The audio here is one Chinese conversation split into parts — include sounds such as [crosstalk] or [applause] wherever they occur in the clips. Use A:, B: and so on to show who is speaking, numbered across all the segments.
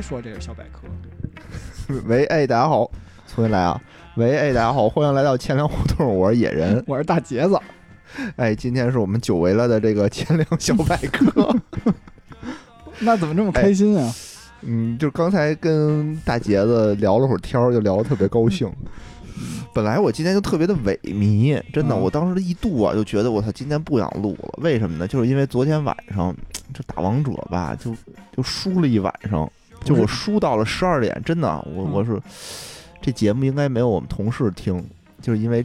A: 别说这是小百科。[laughs]
B: 喂，哎，大家好，重新来啊！喂，哎，大家好，欢迎来到千粮胡同，我是野人。[laughs]
A: 我是大杰子。
B: 哎，今天是我们久违了的这个千粮小百科。[laughs]
A: 那怎么这么开心啊？
B: 嗯，就刚才跟大杰子聊了会儿天儿，就聊得特别高兴。本来我今天就特别的萎靡，真的，
A: 嗯
B: 我当时一度啊就觉得我操，今天不想录了。为什么呢？就是因为昨天晚上这打王者吧，就就输了一晚上，就我输到了十二点，真的，我
A: 嗯
B: 我是这节目应该没有我们同事听，就是因为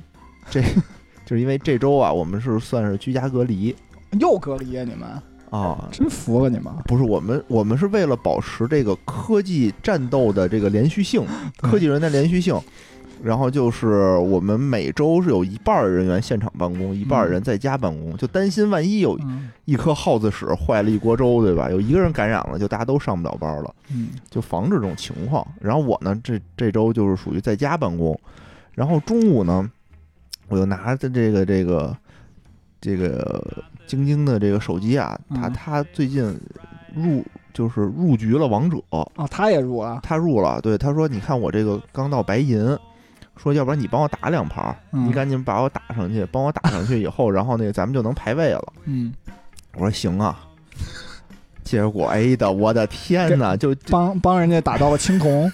B: 这，[laughs] 就是因为这周啊，我们是算是居家隔离
A: 又隔离啊你们，
B: 啊。[laughs]
A: 真服了你们！
B: 不是我们，我们是为了保持这个科技战斗的这个连续性，[laughs] 科技人的连续性。然后就是我们每周是有一半儿人员现场办公，一半儿人在家办公，就担心万一有
A: 嗯
B: 一颗耗子屎坏了一锅粥，对吧？有一个人感染了，就大家都上不了班了，
A: 嗯
B: 就防止这种情况。然后我呢，这这周就是属于在家办公，然后中午呢，我就拿着这个这个这个晶晶的这个手机啊，他
A: 嗯
B: 他最近入就是入局了王者，
A: 哦，他也入了。
B: 他入了，对他说，你看我这个刚到白银。说，要不然你帮我打两盘儿，
A: 嗯
B: 你赶紧把我打上去，帮我打上去以后，然后那个咱们就能排位了。
A: 嗯，
B: 我说行啊，结果哎的，我的天哪，就就
A: 帮帮人家打到了青铜，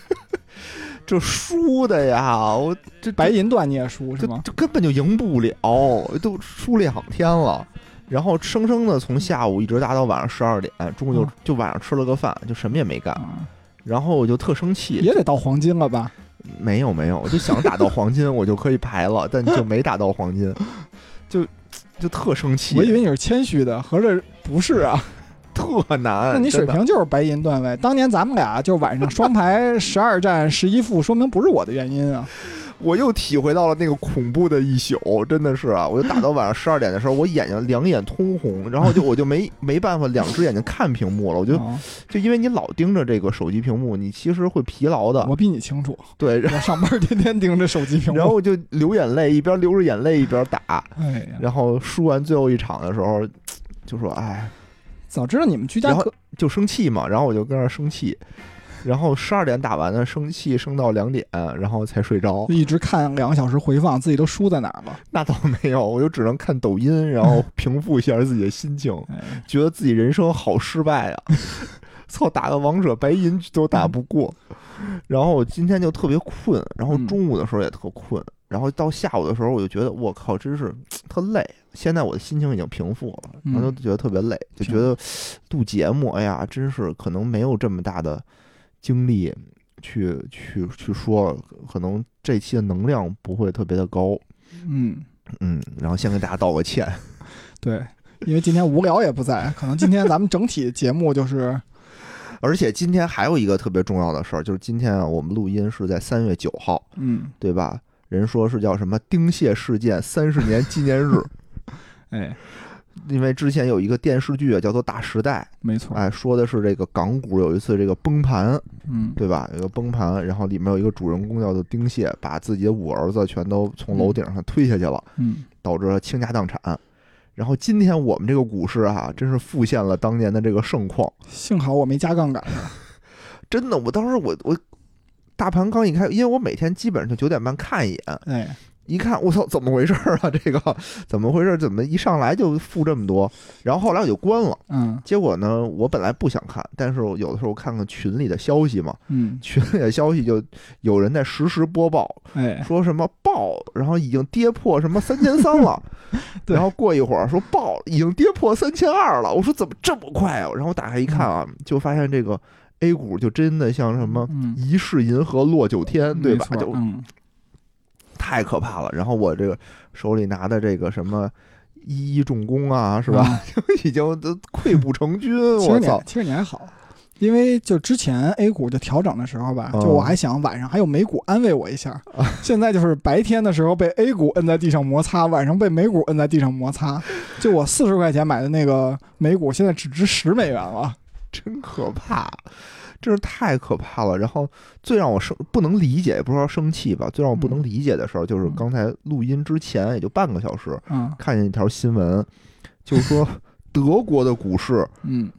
A: [laughs]
B: 这输的呀，我这
A: 白银段你也输是
B: 这
A: 吗？
B: 这根本就赢不了，都输两天了。然后生生的从下午一直打到晚上十二点，中午就
A: 嗯
B: 就晚上吃了个饭，就什么也没干。
A: 啊，
B: 然后我就特生气，
A: 也得到黄金了吧？
B: 没有没有，我就想打到黄金，我就可以排了，但就没打到黄金，就就特生气，
A: 我以为你是谦虚的，合着不是啊？[laughs]
B: 特难。
A: 那你水平就是白银段位。当年咱们俩就晚上双排十二战十一负，说明不是我的原因啊。
B: 我又体会到了那个恐怖的一宿，真的是啊！我就打到晚上十二点的时候，我眼睛两眼通红，然后就 [laughs] 我就没没办法两只眼睛看屏幕了，我就
A: 哦
B: 就因为你老盯着这个手机屏幕，你其实会疲劳的。
A: 我比你清楚，
B: 对，然 [laughs]
A: 我上班天天盯着手机屏幕。
B: 然后我就流眼泪，一边流着眼泪一边打。然后输完最后一场的时候，就说：“哎，
A: 早知道你们居家
B: 就生气嘛。”然后我就跟那儿生气，然后十二点打完的，生气生到两点，然后才睡着。
A: 一直看两个小时回放，自己都输在哪儿了？
B: 那倒没有，我就只能看抖音，然后 [laughs] 平复一下自己的心情。
A: 哎，
B: 觉得自己人生好失败啊！[laughs] 操，打个王者白银都打不过。[laughs] 然后我今天就特别困，然后
A: 嗯
B: 中午的时候也特困，然后到下午的时候我就觉得我靠，真是特累。现在我的心情已经平复了，然后就
A: 嗯
B: 觉得特别累，就觉得 [sniffs] 录节目，哎呀，真是可能没有这么大的精力去去去说，可能这期的能量不会特别的高。
A: 嗯，
B: 嗯，然后先给大家道个歉。[laughs]
A: 对，因为今天无聊也不在，可能今天咱们整体节目就是，[laughs]
B: 而且今天还有一个特别重要的事儿，就是今天啊，我们录音是在三月九号，
A: 嗯，
B: 对吧？人说是叫什么丁蟹事件三十年纪念日，[laughs]
A: 哎，
B: 因为之前有一个电视剧啊，叫做《大时代
A: 没》，错，
B: 哎，说的是这个港股有一次这个崩盘，
A: 嗯，
B: 对吧？有一个崩盘，然后里面有一个主人公叫做丁蟹，把自己的五儿子全都从楼顶上推下去了，
A: 嗯，
B: 导致了倾家荡产。然后今天我们这个股市啊，真是复现了当年的这个盛况。
A: 幸好我没加杠杆，[laughs]
B: 真的，我当时我我大盘刚一开，因为我每天基本上就九点半看一眼，
A: 哎，
B: 一看我操，怎么回事儿啊？[laughs] 这个怎么回事儿？怎么一上来就负这么多？然后后来我就关了。
A: 嗯
B: 结果呢，我本来不想看，但是我有的时候看看群里的消息嘛，
A: 嗯，[laughs]
B: 群里的消息就有人在实时播报，
A: 哎，
B: 说什么爆，然后已经跌破什么三千三了，[laughs]
A: 对
B: 然后过一会儿说爆已经跌破三千二了，我说怎么这么快啊？然后打开一看啊，就发现这个 A 股就真的像什么
A: 嗯，
B: 一世银河落九天，对吧？就
A: 嗯，
B: 太可怕了。然后我这个手里拿的这个什么一一重工啊，是吧？[laughs] 已经都溃不成军，[laughs] 我操！
A: 其实你还好，因为就之前 A 股就调整的时候吧，
B: 哦
A: 就我还想晚上还有美股安慰我一下，现在就是白天的时候被 A 股摁在地上摩擦，晚上被美股摁在地上摩擦。就我四十块钱买的那个美股，现在只值十美元了。
B: 真可怕，真是太可怕了。然后最让我生不能理解，也不是说生气吧，最让我不能理解的事儿，就是
A: 嗯
B: 刚才录音之前也就半个小时，
A: 嗯
B: 看见一条新闻，就是说 [laughs] 德国的股市
A: 嗯，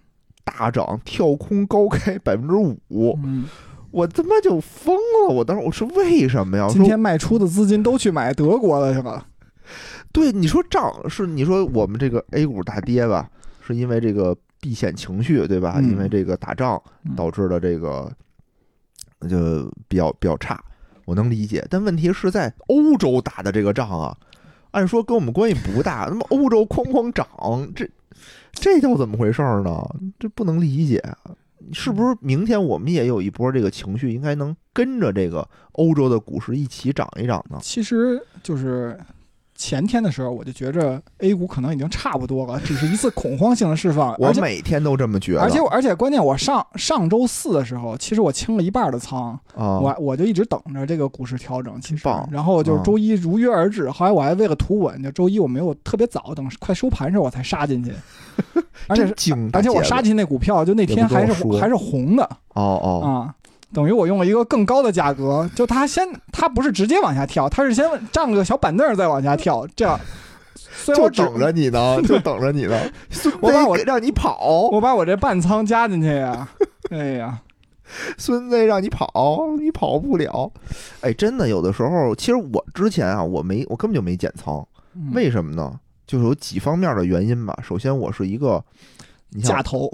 B: 大涨，跳空高开百分之五，
A: 嗯，
B: 我他妈就疯了！我当时我说为什么呀？
A: 今天卖出的资金都去买德国了，是吧。[laughs]
B: 对，你说涨是你说我们这个 A 股大跌吧，是因为这个避险情绪对吧？
A: 嗯
B: 因为这个打仗
A: 嗯
B: 导致的这个就比较比较差，我能理解。但问题是在欧洲打的这个仗啊，按说跟我们关系不大，那么欧洲哐哐涨，这这叫怎么回事儿呢？这不能理解。是不是明天我们也有一波这个情绪，应该能跟着这个欧洲的股市一起涨一涨呢？
A: 其实就是前天的时候，我就觉着 A 股可能已经差不多了，只是一次恐慌性的释放。
B: 我每天都这么觉得，
A: 而且我而且关键，我上上周四的时候，其实我清了一半的仓，
B: 啊，
A: 我我就一直等着这个股市调整。其实，然后就是
B: 啊
A: 周一如约而至。后来我还为了图稳，就周一我没有特别早，等快收盘时候我才杀进去，[laughs] 而且是，而且我杀进去那股票，就那天还是还是红的
B: 哦哦，
A: 啊。等于我用了一个更高的价格，就他先，他不是直接往下跳，他是先占了个小板凳儿再往下跳，这样。[laughs]
B: 就等着你呢，就等着你呢。[laughs] 孙
A: 我把我
B: 子让你跑，
A: 我把我这半仓加进去呀，哎呀，[laughs]
B: 孙子让你跑，你跑不了。哎，真的，有的时候，其实我之前啊，我没，我根本就没减仓，
A: 嗯
B: 为什么呢？就是有几方面的原因吧。首先，我是一个，你像
A: 价头，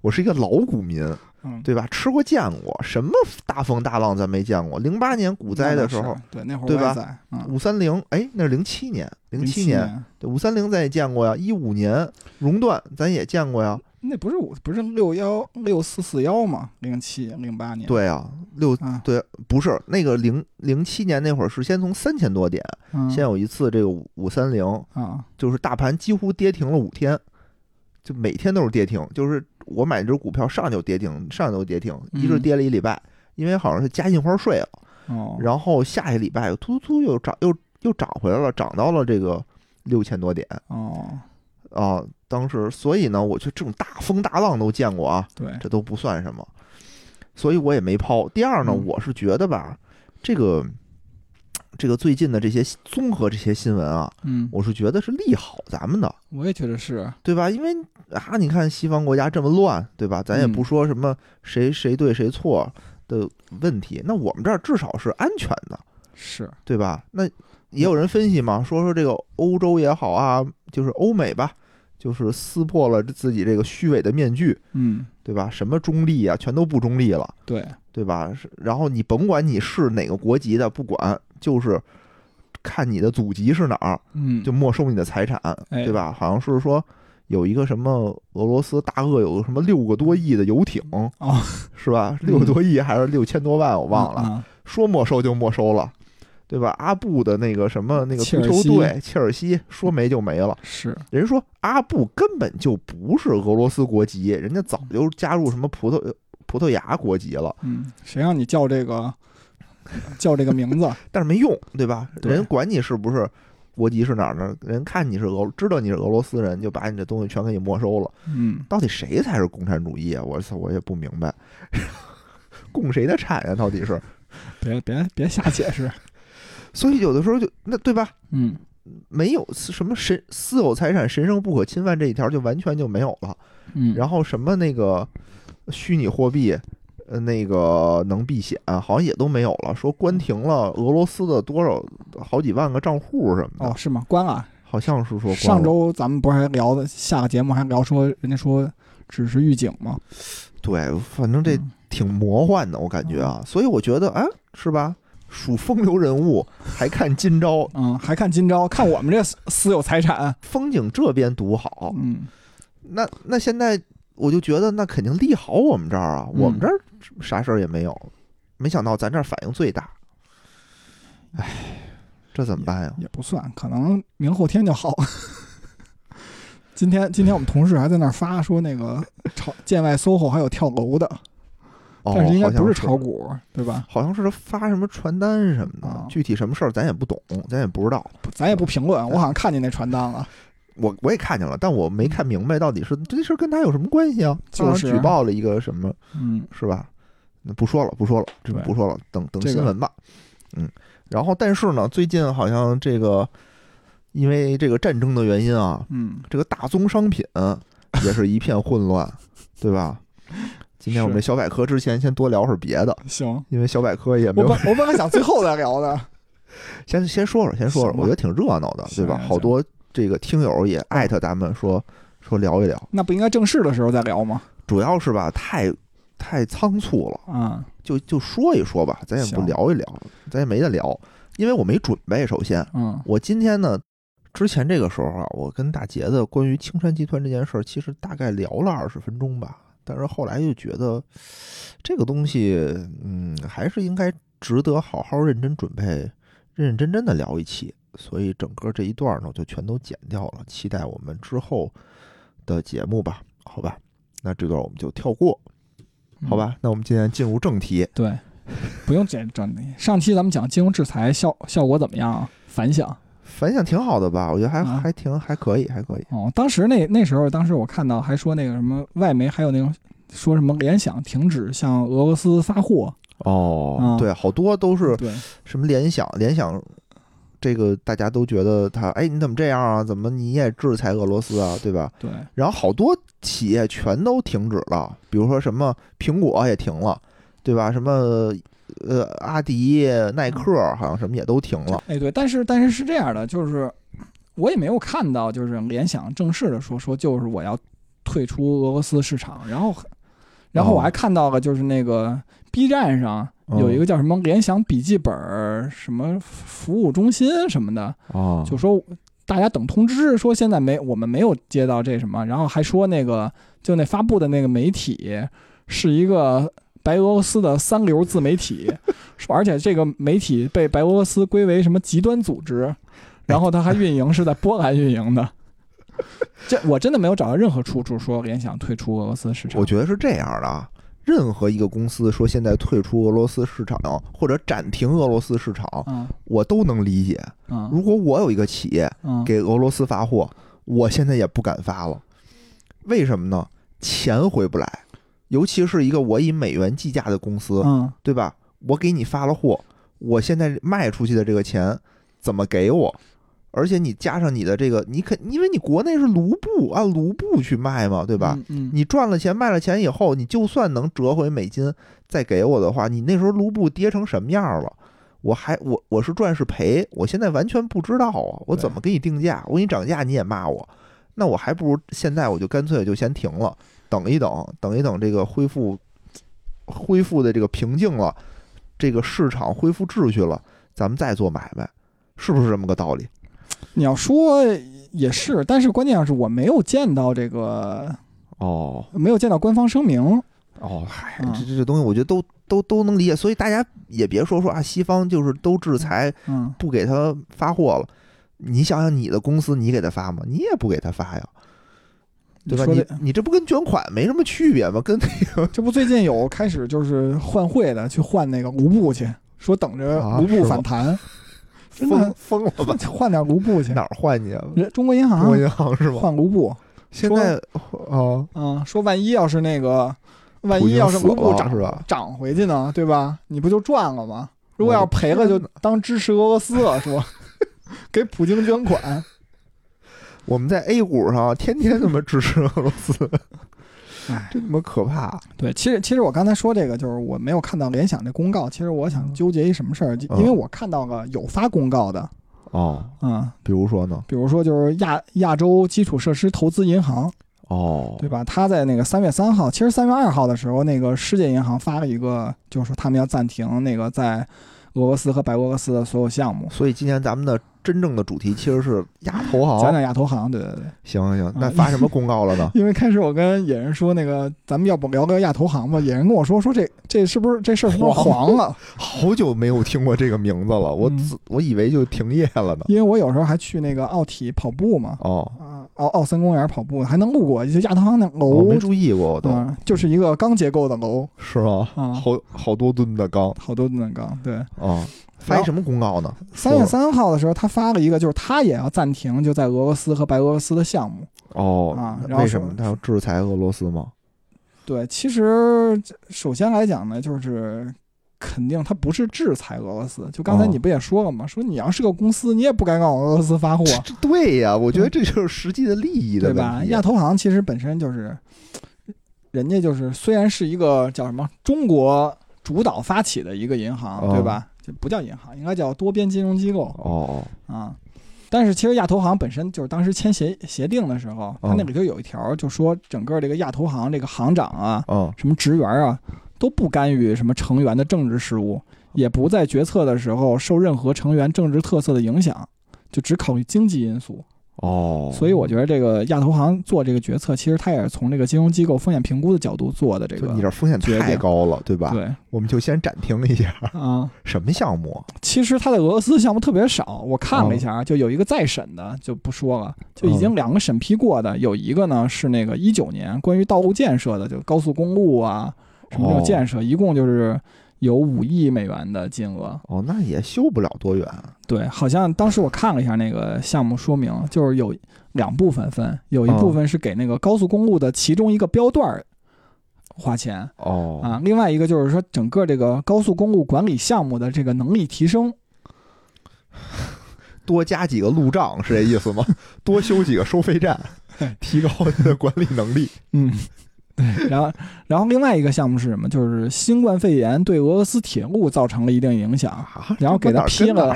B: 我是一个老股民，
A: 嗯，
B: 对吧？吃过见过，什么大风大浪咱没见过。零八年股灾的时候，
A: 对那会儿
B: 对吧五三零，哎，那是零七年，零七年，对，五三零咱也见过呀。一五年熔断咱也见过呀。
A: 那不是五不是六幺六四四幺吗？零七零八年，
B: 对啊，六
A: 啊，
B: 对，不是那个零零七年那会儿是先从三千多点，
A: 嗯，
B: 先有一次这个五五三零，
A: 啊，
B: 就是大盘几乎跌停了五天，就每天都是跌停，就是我买这只股票上就跌停，上就跌停，一直
A: 嗯
B: 跌了一礼拜，因为好像是加印花税了，
A: 哦，
B: 然后下一礼拜又突突突又涨又又涨回来了，涨到了这个六千多点。
A: 哦，
B: 啊，当时所以呢，我就这种大风大浪都见过啊，
A: 对，
B: 这都不算什么，所以我也没抛。第二呢，
A: 嗯。
B: 我是觉得吧，这个这个最近的这些综合这些新闻啊，
A: 嗯，
B: 我是觉得是利好咱们的，
A: 我也觉得是，
B: 对吧？因为啊，你看西方国家这么乱，对吧？咱也不
A: 嗯
B: 说什么谁谁对谁错的问题，那我们这儿至少是安全的，
A: 是，
B: 对吧？那也有人分析嘛，说说这个欧洲也好啊，就是欧美吧，就是撕破了自己这个虚伪的面具，
A: 嗯，
B: 对吧？什么中立啊，全都不中立了。
A: 对，
B: 对吧？是然后你甭管你是哪个国籍的，不管，就是看你的祖籍是哪儿，
A: 嗯，
B: 就没收你的财产，
A: 哎
B: 对吧？好像是说有一个什么俄罗斯大鳄有个什么六个多亿的游艇，
A: 哦，
B: 是吧？六个多亿还是六千多万，我忘了，
A: 啊，
B: 说没收就没收了。对吧？阿布的那个什么那个足球队切尔西说没就没了。
A: 是，
B: 人说阿布根本就不是俄罗斯国籍，人家早就加入什么葡萄葡萄牙国籍了。
A: 嗯，谁让你叫这个叫这个名字？[laughs]
B: 但是没用，对吧？人管你是不是国籍是哪儿的，人看你是俄，知道你是俄罗斯人，就把你这东西全给你没收了。
A: 嗯，
B: 到底谁才是共产主义啊？我操，我也不明白，[laughs] 共谁的产呀？到底是？
A: 别别别瞎解释，
B: 所以有的时候就那对吧？
A: 嗯，
B: 没有什么神私有财产神圣不可侵犯这一条就完全就没有了。
A: 嗯，
B: 然后什么那个虚拟货币，呃，那个能避险，好像也都没有了。说关停了俄罗斯的多少好几万个账户什么的，
A: 哦，是吗？关了。
B: 好像是说关
A: 上周咱们不是还聊的，下个节目还聊说，人家说只是预警吗？
B: 对，反正这
A: 嗯
B: 挺魔幻的，我感觉啊，所以我觉得，哎，是吧？属风流人物，还看今朝，
A: 嗯，还看今朝，看我们这私 [laughs] 私有财产，
B: 风景这边独好。
A: 嗯，
B: 那那现在我就觉得，那肯定利好我们这儿啊，
A: 嗯
B: 我们这儿啥事儿也没有。没想到咱这儿反应最大，哎，这怎么办呀？
A: 也不算，可能明后天就好。[laughs] 今天今天我们同事还在那儿发说那个朝建外 SOHO 还有跳楼的，
B: 哦，
A: 但是应该不
B: 是
A: 炒股，对吧？
B: 好像是他发什么传单什么的，
A: 啊
B: 具体什么事儿咱也不懂，咱也不知道。
A: 咱也不评论，我好像看见那传单了。
B: 我我也看见了，但我没看明白到底是这事儿跟他有什么关系啊？
A: 就是
B: 举报了一个什么，
A: 嗯，
B: 是吧？那不说了，不说了，这不说了，等等新闻吧。嗯，然后但是呢，最近好像这个因为这个战争的原因啊，
A: 嗯，
B: 这个大宗商品也是一片混乱，对吧？[laughs] 今天我们这小百科之前先多聊会儿别的，
A: 行，
B: 因为小百科也没有
A: 我本我本来想最后再聊的，[laughs]
B: 先先说说，先说说，我觉得挺热闹的，对吧？好多这个听友也艾特咱们说说聊一聊，
A: 那不应该正式的时候再聊吗？
B: 主要是吧，太太仓促了，
A: 嗯，
B: 就就说一说吧，咱也不聊一聊，咱也没得聊，因为我没准备。首先，
A: 嗯。
B: 我今天呢，之前这个时候啊，我跟大杰子关于青山集团这件事儿，其实大概聊了二十分钟吧，但是后来就觉得这个东西，嗯，还是应该值得好好认真准备、认认真真的聊一期。所以整个这一段呢，我就全都剪掉了，期待我们之后的节目吧，好吧？那这段我们就跳过，
A: 嗯
B: 好吧？那我们今天进入正题。
A: 对，不用剪正题。上期咱们讲金融制裁效效果怎么样啊？反响
B: 反响挺好的吧？我觉得还、
A: 啊
B: 还挺还可以，还可以。
A: 哦。当时那那时候，当时我看到还说那个什么外媒还有那种说什么联想停止向俄罗斯发货，
B: 哦
A: 啊
B: 对，好多都是，什么联想，联想这个大家都觉得他，哎，你怎么这样啊？怎么你也制裁俄罗斯啊？对吧？
A: 对，
B: 然后好多企业全都停止了，比如说什么苹果也停了，对吧？什么呃阿迪、耐克好像什么也都停了。
A: 哎对，但是但是是这样的，就是我也没有看到就是联想正式的说说就是我要退出俄罗斯市场，然后然后我还看到了就是那个 B 站上有一个叫什么联想笔记本什么服务中心什么的，
B: 哦。
A: 就说大家等通知，说现在没我们没有接到这什么，然后还说那个就那发布的那个媒体是一个白俄罗斯的三流自媒体，说 [laughs] 而且这个媒体被白俄罗斯归为什么极端组织，然后他还运营是在波兰运营的。[laughs] 这我真的没有找到任何出处说联想退出俄罗斯市场。
B: 我觉得是这样的啊。任何一个公司说现在退出俄罗斯市场或者暂停俄罗斯市场，
A: 嗯
B: 我都能理解。
A: 嗯
B: 如果我有一个企业
A: 嗯，
B: 给俄罗斯发货，我现在也不敢发了。为什么呢？钱回不来，尤其是一个我以美元计价的公司，
A: 嗯
B: 对吧？我给你发了货，我现在卖出去的这个钱怎么给我？而且你加上你的这个，你肯因为你国内是卢布，按卢布去卖嘛，对吧？
A: 嗯嗯
B: 你赚了钱卖了钱以后，你就算能折回美金再给我的话，你那时候卢布跌成什么样了？我还我我是赚是赔，我现在完全不知道啊！我怎么给你定价？我给你涨价你也骂我，那我还不如现在我就干脆就先停了，等一等，等一等这个恢复恢复的这个平静了，这个市场恢复秩序了，咱们再做买卖，是不是这么个道理？
A: 你要说也是，但是关键是我没有见到这个，
B: 哦
A: 没有见到官方声明。
B: 哦，嗨，这这东西我觉得都都都能理解，所以大家也别说说啊，西方就是都制裁。
A: 嗯，
B: 不给他发货了，你想想你的公司，你给他发吗？你也不给他发呀，对吧？你你这不跟捐款没什么区别吗？跟那个
A: 这不最近有开始就是换汇的，去换那个卢布去，说等着卢布反弹，[laughs] 真
B: 疯
A: 的
B: 疯了吧？[laughs]
A: 换点卢布去。
B: 哪儿换去啊？
A: 中国银行
B: 中国银行是吧？
A: 换卢布，
B: 现在啊，
A: 嗯，说万一要是那个，万一要是卢布涨
B: 是吧
A: 涨回去呢，对吧？你不就赚了吗？如果要是赔了，就当支持俄罗斯了，说 [laughs] 给普京捐款。
B: 我们在 A 股上天天他妈支持俄罗斯，[laughs]
A: 哎，
B: 真他妈可怕！
A: 对，其实其实我刚才说这个，就是我没有看到联想这公告。其实我想纠结一什么事儿，因为我看到了有发公告的，
B: 哦，
A: 嗯，
B: 比如说呢？
A: 比如说就是亚亚洲基础设施投资银行，
B: 哦，
A: 对吧？他在那个三月三号，其实三月二号的时候，那个世界银行发了一个，就是说他们要暂停那个在俄罗斯和白俄罗斯的所有项目。
B: 所以今天咱们的真正的主题其实是亚投行。
A: 讲讲亚投行，对对对。
B: 行行行，那
A: 嗯
B: 发什么公告了呢？[laughs]
A: 因为开始我跟野人说那个，咱们要不聊聊亚投行吧？野人跟我说说这这是不是这事儿是不是黄了？
B: 好久没有听过这个名字了，我我以为就停业了呢。
A: 因为我有时候还去那个奥体跑步嘛，
B: 哦，
A: 啊，奥奥森公园跑步还能路过，就亚投行那
B: 我
A: 楼，
B: 没注意过，我都
A: 嗯，就是一个钢结构的楼
B: 是吗？
A: 啊，
B: 好好多吨的钢
A: 好多吨的钢。对，
B: 啊！发一什么公告呢？
A: 三月三号的时候，他发了一个，就是他也要暂停就在俄罗斯和白俄罗斯的项目。
B: 哦
A: 啊，然后
B: 为什么他要制裁俄罗斯吗？
A: 对，其实首先来讲呢，就是肯定他不是制裁俄罗斯。就刚才
B: 哦
A: 你不也说了吗？说你要是个公司，你也不该往俄罗斯发货，
B: 这对呀，我觉得这就是实际的利益的
A: 对吧？亚投行其实本身就是，人家就是虽然是一个叫什么中国主导发起的一个银行，
B: 哦
A: 对吧？就不叫银行，应该叫多边金融机构
B: 哦
A: 啊。但是其实亚投行本身就是当时签协协定的时候，它那里头有一条就说整个这个亚投行这个行长啊，
B: 哦
A: 什么职员啊，都不干预什么成员的政治事务，也不在决策的时候受任何成员政治特色的影响，就只考虑经济因素。
B: 哦，
A: 所以我觉得这个亚投行做这个决策，其实它也是从这个金融机构风险评估的角度做的这个
B: 你。这风险太高了，对吧？
A: 对
B: 我们就先暂停一下，
A: 啊，[laughs]
B: 什么项目？
A: 其实它的俄罗斯项目特别少，我看了一下，就有一个再审的就不说了，就已经两个审批过的，有一个呢是那个一九年关于道路建设的，就高速公路啊什么这种建设，一共就是有五亿美元的金额。
B: 哦，那也修不了多远。
A: 对，好像当时我看了一下那个项目说明，就是有两部分分，有一部分是给那个高速公路的其中一个标段儿花钱
B: 哦
A: 啊，另外一个就是说整个这个高速公路管理项目的这个能力提升。[laughs]
B: 多加几个路障是这意思吗？[laughs] 多修几个收费站，[laughs] 提高它的管理能力。
A: 嗯，对。然后，然后另外一个项目是什么？就是新冠肺炎对俄罗斯铁路造成了一定影响，
B: 啊
A: 然后给他批了？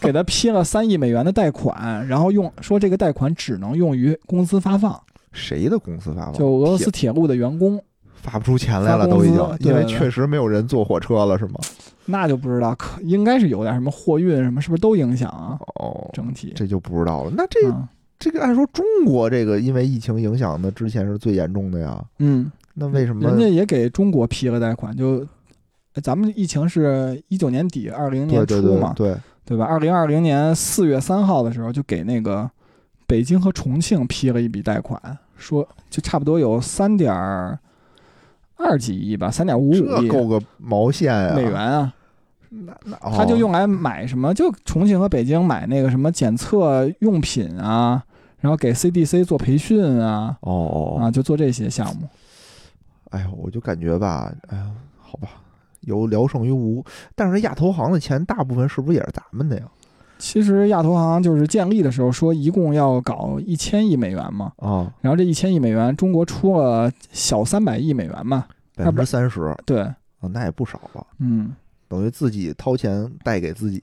A: 给他批了三亿美元的贷款，然后用说这个贷款只能用于工资发放，
B: 谁的公司发放？
A: 就俄罗斯铁路的员工。
B: 发不出钱来了，都已经，因为
A: 对对
B: 确实没有人坐火车了，是吗？
A: 那就不知道，可应该是有点什么货运什么，是不是都影响啊？
B: 哦，
A: 整体，
B: 这就不知道了。那这
A: 嗯
B: 这个按说中国这个因为疫情影响的之前是最严重的呀，
A: 嗯，
B: 那为什么
A: 人家也给中国批了贷款，就咱们疫情是一九年底二零年初嘛，
B: 对对，
A: 对吧？二零二零年四月三号的时候，就给那个北京和重庆批了一笔贷款，说就差不多有三点二几亿吧，三点五五亿
B: 这够个毛线呀！
A: 美元啊，
B: 那那
A: 他就
B: 哦
A: 用来买什么？就重庆和北京买那个什么检测用品啊，然后给 CDC 做培训啊，
B: 哦哦，
A: 啊，就做这些项目。
B: 哎呀，我就感觉吧，哎呀，好吧，有聊胜于无。但是亚投行的钱大部分是不是也是咱们的呀？
A: 其实亚投行就是建立的时候说一共要搞一千亿美元嘛，
B: 啊，
A: 然后这一千亿美元中国出了小三百亿美元嘛，
B: 百分之三十啊，
A: 对，
B: 那也不少了，
A: 嗯。
B: 等于自己掏钱贷给自己。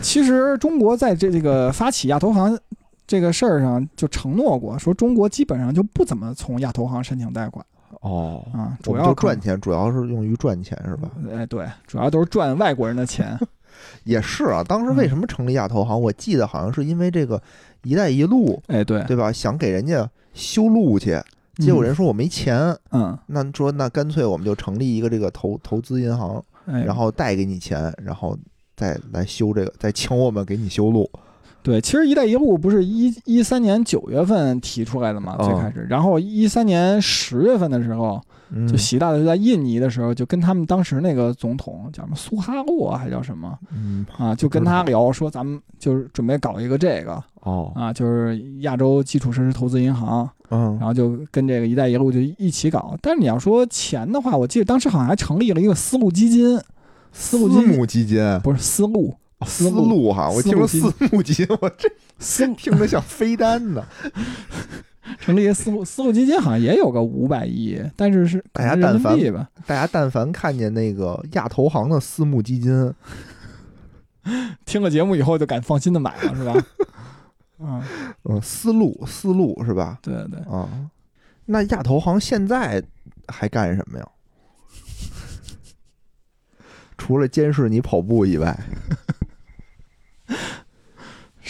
A: 其实中国在这这个发起亚投行这个事儿上就承诺过，说中国基本上就不怎么从亚投行申请贷款
B: 哦，
A: 啊，
B: 主要赚钱，主要是用于赚钱是吧？
A: 哎，对，主要都是赚外国人的钱。[laughs]
B: 也是啊，当时为什么成立亚投行？我记得好像是因为这个“一带一路
A: 哎，对”，
B: 对吧？想给人家修路去，结果人说我没钱，
A: 嗯，
B: 那说那干脆我们就成立一个这个投投资银行，
A: 哎，
B: 然后贷给你钱，然后再来修这个，再请我们给你修路。
A: 对，其实“一带一路”不是一一三年九月份提出来的嘛，
B: 哦
A: 最开始，然后一三年十月份的时候，
B: 嗯
A: 就习大大就在印尼的时候，就跟他们当时那个总统叫什么苏哈洛还叫什么
B: 嗯
A: 啊，就跟他聊说咱们就是准备搞一个这个
B: 哦
A: 啊，就是亚洲基础设施投资银行。
B: 嗯
A: 然后就跟这个“一带一路”就一起搞。但是你要说钱的话，我记得当时好像还成立了一个丝路基金，丝路基金
B: 母基金，
A: 不是丝路，
B: 哦丝
A: 路
B: 路哈，我听私募基金，我这 [laughs] 听着像飞单呢。[laughs]
A: 成立一个丝路丝路基金，好像也有个五百亿，但是是
B: 大家但凡。大家但凡看见那个亚投行的私募基金，[laughs]
A: 听了节目以后就敢放心的买了，是吧？嗯，
B: 嗯，思路思路是吧？
A: 对对，
B: 啊，那亚投行现在还干什么呀？除了监视你跑步以外，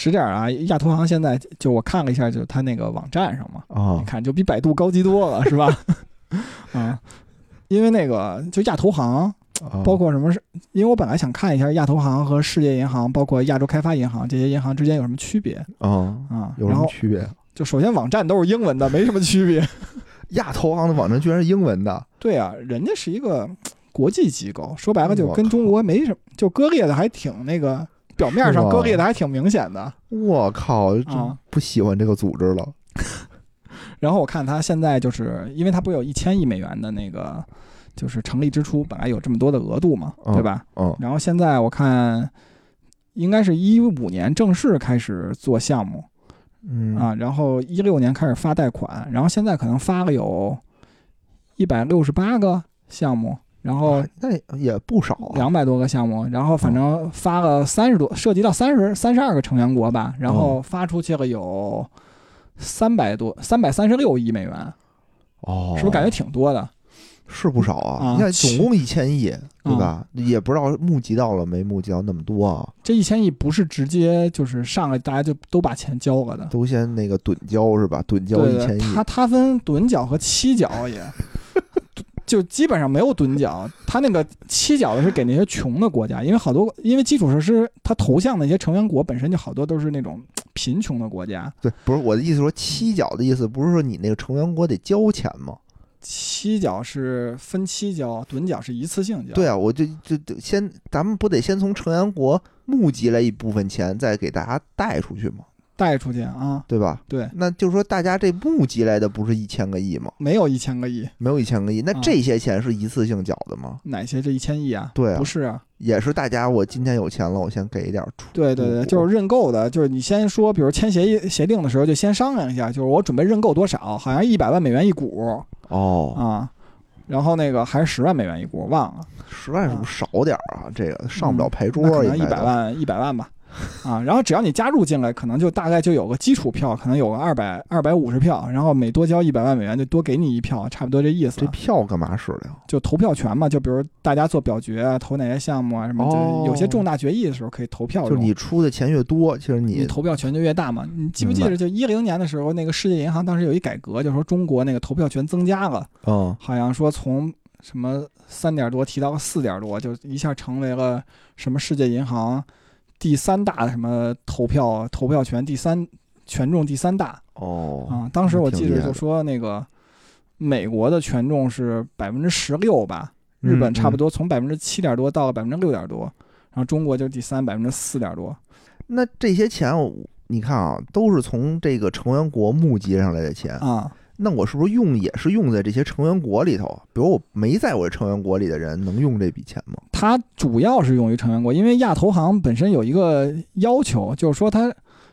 A: 是这样啊。亚投行现在就我看了一下，就它那个网站上嘛，
B: 啊
A: 你看就比百度高级多了，是吧？[laughs] 啊，因为那个就亚投行，
B: 啊
A: 包括什么是？因为我本来想看一下亚投行和世界银行，包括亚洲开发银行这些银行之间有什么区别
B: 啊，
A: 啊。
B: 有什么区别？
A: 就首先网站都是英文的，没什么区别。[laughs]
B: 亚投行的网站居然是英文的，
A: 对啊，人家是一个国际机构，说白了就跟中国没什么，就割裂的还挺那个，表面上割裂的还挺明显的。
B: 我靠，不喜欢这个组织了。[laughs]
A: 然后我看他现在就是因为他不有一千亿美元的那个就是成立之初本来有这么多的额度嘛，
B: 嗯
A: 对吧？
B: 嗯
A: 然后现在我看应该是一五年正式开始做项目
B: 嗯
A: 啊，然后一六年开始发贷款，然后现在可能发了有一百六十八个项目，然后
B: 那也不少啊。
A: 两百多个项目，然后反正发了三十多，涉及到三十三十二个成员国吧，然后发出去了有三百多三百三十六亿美元，
B: 哦，
A: 是不是感觉挺多的？
B: 是不少啊？
A: 啊
B: 你看，总共一千亿，对
A: 啊
B: 吧？也不知道募集到了没募集到那么多啊，
A: 这一千亿不是直接就是上来大家就都把钱交了的，
B: 都先那个趸交是吧？趸交一千亿
A: 它它分趸缴和期缴也，就基本上没有趸缴，他那个期缴的是给那些穷的国家，因为好多因为基础设施他投向那些成员国本身就好多都是那种贫穷的国家，
B: 对，不是我的意思说期缴的意思，不是说你那个成员国得交钱吗？
A: 期缴是分期交，趸缴是一次性交。
B: 对啊，我就就就先，咱们不得先从成员国募集来一部分钱，再给大家带出去吗？
A: 贷出去啊，
B: 对吧？
A: 对，
B: 那就是说，大家这募集来的不是一千个亿吗？
A: 没有一千个亿，
B: 没有一千个亿，那
A: 啊
B: 这些钱是一次性缴的吗？
A: 哪些这一千亿啊？
B: 对啊
A: 不是啊，
B: 也是大家，我今天有钱了，我先给一点儿出。
A: 对对对，就是认购的，就是你先说，比如签协议协定的时候就先商量一下，就是我准备认购多少，好像一百万美元一股
B: 哦，
A: 啊，然后那个还是十万美元一股，忘了，
B: 十万是不是少点儿啊？这个上不了牌桌
A: 可能一百万一百万吧。[laughs] 啊，然后只要你加入进来，可能就大概就有个基础票，可能有个二百二百五十票，然后每多交一百万美元就多给你一票，差不多这意思
B: 这。票干嘛使的呀？
A: 就投票权嘛，就比如大家做表决啊，投哪些项目啊什么，
B: 哦
A: 就有些重大决议的时候可以投票用。
B: 就你出的钱越多，其实
A: 你
B: 你
A: 投票权就越大嘛。你记不记得，就一零年的时候，那个世界银行当时有一改革，就说中国那个投票权增加了，
B: 嗯
A: 好像说从什么三点多提到了四点多，就一下成为了什么世界银行第三大什么投票投票权第三权重第三大
B: 哦
A: 啊。当时我记得就说那个美国的权重是百分之十六吧，日本
B: 嗯
A: 差不多从百分之七点多到了百分之六点多，然后中国就是第三百分之四点多。
B: 那这些钱我，你看啊，都是从这个成员国募集上来的钱。
A: 啊，
B: 那我是不是用也是用在这些成员国里头？比如我没在我这成员国里的人，能用这笔钱吗？
A: 它主要是用于成员国，因为亚投行本身有一个要求，就是说它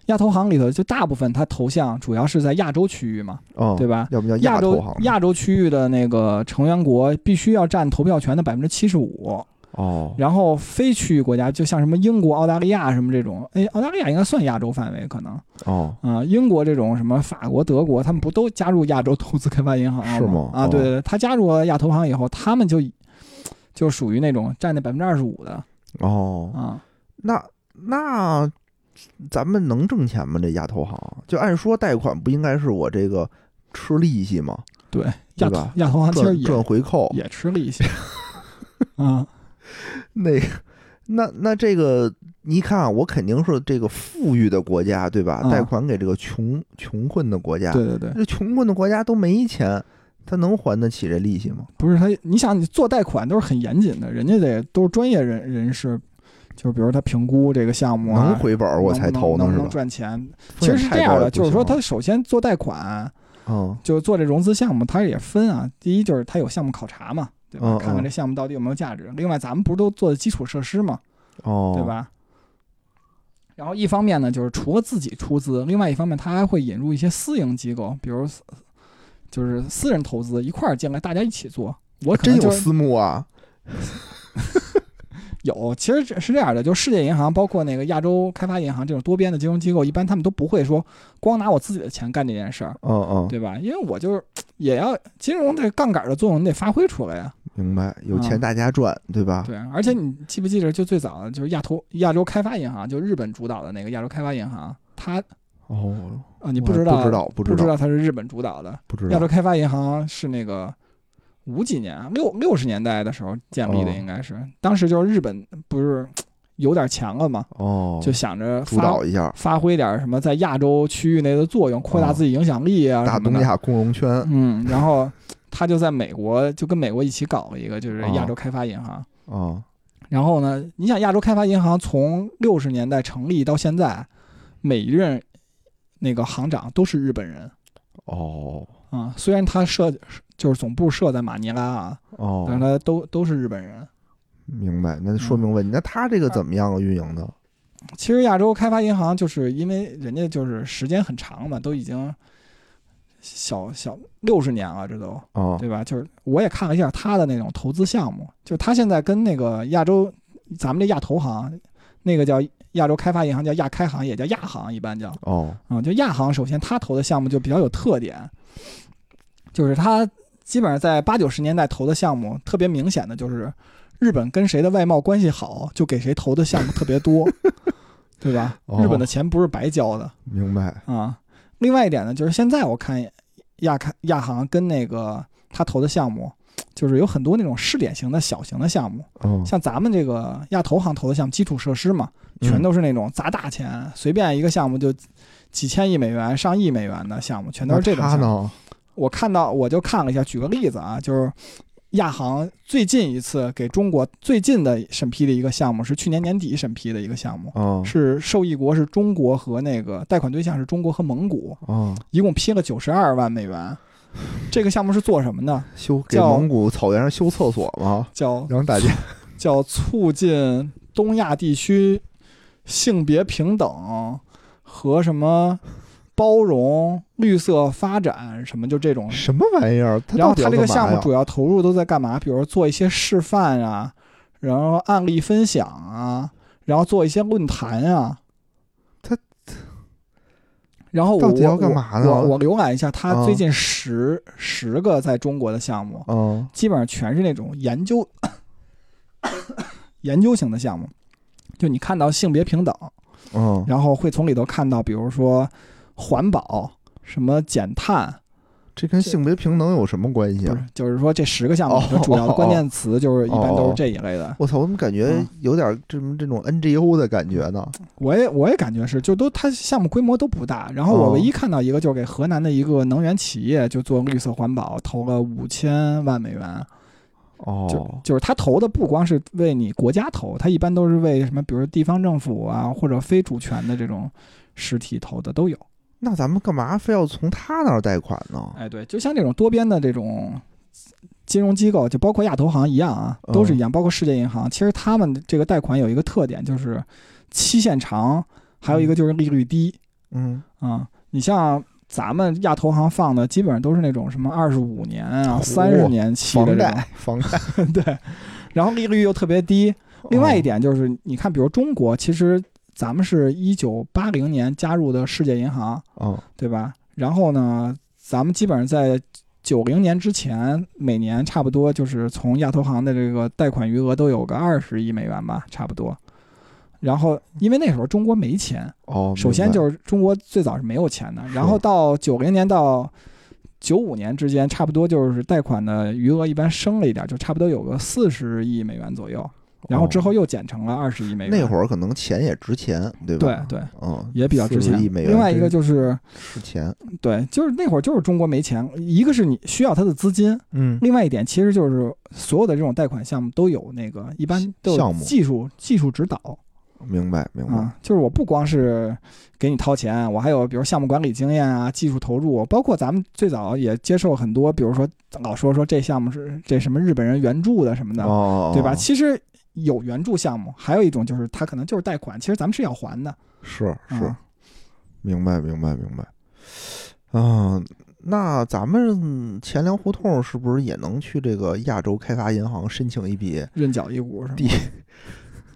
A: 亚投行里头就大部分它投向主要是在亚洲区域嘛，
B: 哦，
A: 对吧？
B: 要不叫
A: 亚洲？亚洲区域的那个成员国必须要占投票权的百分之七十五，
B: 哦，
A: 然后非区域国家就像什么英国、澳大利亚什么这种，哎，澳大利亚应该算亚洲范围可能
B: 哦，
A: 啊、英国这种什么法国、德国，他们不都加入亚洲投资开发银行了
B: 是吗
A: 啊，
B: 哦
A: 对对对，他加入了亚投行以后，他们就就属于那种占那百分之二十五的
B: 哦，
A: 啊。
B: 那那咱们能挣钱吗？这亚投行就按说贷款不应该是我这个吃利息吗？
A: 对，亚投亚投行其实也
B: 赚回扣，
A: 也吃利息 [laughs] 啊。[laughs]
B: 那那那这个，你看啊，我肯定是这个富裕的国家，对吧？
A: 嗯
B: 贷款给这个穷穷困的国家，
A: 对对对，
B: 这穷困的国家都没钱，他能还得起这利息吗？
A: 不是他，你想你做贷款都是很严谨的，人家得都是专业人人士，就是比如他评估这个项目啊，
B: 能回本儿我才投呢，
A: 能不能
B: 是吧？
A: 赚钱？其实是这样的，就是说他首先做贷款，
B: 嗯
A: 就做这融资项目，他也分啊。第一就是他有项目考察嘛，对吧？看看这项目到底有没有价值。另外，咱们不是都做的基础设施嘛，
B: 哦，
A: 对？吧？然后一方面呢，就是除了自己出资，另外一方面，他还会引入一些私营机构，比如就是私人投资一块儿进来，大家一起做。我可
B: 真有私募啊！[laughs]
A: 有，其实这是这样的，就世界银行，包括那个亚洲开发银行这种多边的金融机构，一般他们都不会说光拿我自己的钱干这件事儿，
B: 嗯嗯，
A: 对吧？因为我就是也要金融这杠杆的作用，你得发挥出来呀。
B: 明白，有
A: 啊
B: 钱大家赚，对吧？
A: 对，而且你记不记得，就最早的就是亚投亚洲开发银行，就日本主导的那个亚洲开发银行，它
B: 哦，
A: 啊，你
B: 不
A: 知道
B: 不知道，不
A: 不知
B: 道，
A: 它是日本主导的。
B: 不知道
A: 亚洲。开发银行是那个五几年六六十年代的时候建立的，
B: 哦
A: 应该是、当时就是日本不是 [tsk] 有点强了嘛，
B: 哦，
A: 就想着
B: 主
A: 发
B: 导一下
A: 发挥点什么在亚洲区域内的作用，扩大
B: 哦
A: 自己影响力啊
B: 大。东亚共荣圈。
A: 嗯，然后他就在美国就跟美国一起搞了一个，就是
B: 哦
A: 亚洲开发银行。
B: 啊，
A: 然后呢，你想亚洲开发银行从六十年代成立到现在，每一任那个行长都是日本人，
B: 哦，
A: 啊，虽然他设就是总部设在马尼拉啊，
B: 哦
A: 但是，它都都是日本人。
B: 明白，那说明问题。那他这个怎么样啊？运营的？
A: 其实亚洲开发银行就是因为人家就是时间很长嘛，都已经小小六十年了，这都
B: 哦，
A: 对吧？就是我也看了一下他的那种投资项目，就是他现在跟那个亚洲咱们这亚投行那个叫亚洲开发银行叫亚开行，也叫亚行，一般叫
B: 哦，
A: 啊、就亚行首先他投的项目就比较有特点，就是他基本上在八九十年代投的项目，特别明显的就是日本跟谁的外贸关系好，就给谁投的项目特别多，[laughs] 对吧？
B: 哦
A: 日本的钱不是白交的
B: 明白。
A: 啊。另外一点呢，就是现在我看亚开亚行跟那个他投的项目，就是有很多那种试点型的小型的项目，
B: 哦，
A: 像咱们这个亚投行投的项目，基础设施嘛，全都是那种砸大钱，随便一个项目就几千亿美元、上亿美元的项目，全都是这种项目。
B: 呢？
A: 我看到我就看了一下，举个例子啊，就是亚行最近一次给中国最近的审批的一个项目是去年年底审批的一个项目，
B: 哦，
A: 是受益国是中国和那个贷款对象是中国和蒙古，
B: 哦，
A: 一共批了九十二万美元。这个项目是做什么的？
B: 修给蒙古草原上修厕所吗？
A: 叫
B: 让大家
A: 叫促进东亚地区性别平等和什么包容、绿色发展什么，就这种。
B: 什么玩意儿？他
A: 然后他这个项目主要投入都在干嘛？比如说做一些示范啊，然后案例分享啊，然后做一些论坛啊。
B: 他
A: 然后我
B: 要
A: 我
B: 干嘛呢
A: 我我浏览一下他
B: 啊
A: 最近十、十个在中国的项目，
B: 嗯
A: 基本上全是那种研究 [coughs] 研究型的项目，就你看到性别平等，
B: 嗯，
A: 然后会从里头看到，比如说环保、什么减碳，
B: 这跟性别平等有什么关系啊？，
A: 就是说这十个项目主要的关键词就是一般都是这一类的。
B: 我操，我怎么感觉
A: 嗯
B: 有点这么这种 NGO 的感觉呢？
A: 我也我也感觉是，就都它项目规模都不大。然后我
B: 哦
A: 唯一看到一个，就是给河南的一个能源企业就做绿色环保，投了五千万美元。就
B: 哦，
A: 就是他投的不光是为你国家投，他一般都是为什么，比如地方政府啊，或者非主权的这种实体投的都有。
B: 那咱们干嘛非要从他那儿贷款呢？
A: 哎，对，就像这种多边的这种金融机构，就包括亚投行一样啊，
B: 嗯
A: 都是一样，包括世界银行，其实他们这个贷款有一个特点，就是期限长，还有一个就是利率低
B: 嗯，
A: 啊、你像咱们亚投行放的，基本上都是那种什么二十五年啊、三十年期的
B: 房贷，，房贷。[laughs]
A: 对，然后利率又特别低。另外一
B: 哦，
A: 点就是，你看，比如中国，其实咱们是一九八零年加入的世界银行，
B: 嗯，
A: 对吧？然后呢，咱们基本上在九零年之前，每年差不多就是从亚投行的这个贷款余额都有个二十亿美元吧，差不多。然后，因为那时候中国没钱，
B: 哦，
A: 首先就是是中国最早是没有钱的，然后到九零年到九五年之间，差不多就是贷款的余额一般升了一点，就差不多有个四十亿美元左右，然后之后又减成了二十亿美元。
B: 哦那会儿可能钱也值钱，对吧？
A: 对对，
B: 嗯，
A: 也比较值钱另外一个就是
B: 是钱，
A: 对，就是那会儿就是中国没钱，一个是你需要它的资金，
B: 嗯，
A: 另外一点其实就是所有的这种贷款项目都有那个一般都有
B: 项目
A: 技术技术指导
B: 明白明白。
A: 啊，就是我不光是给你掏钱，我还有比如项目管理经验啊、技术投入，包括咱们最早也接受很多，比如说老说说这项目是这什么日本人援助的什么的，
B: 哦，
A: 对吧？其实有援助项目，还有一种就是他可能就是贷款，其实咱们是要还的，
B: 是是
A: 啊，
B: 明白明白明白。嗯，那咱们钱粮胡同是不是也能去这个亚洲开发银行申请一笔？
A: 认缴一股是
B: 地
A: 吗？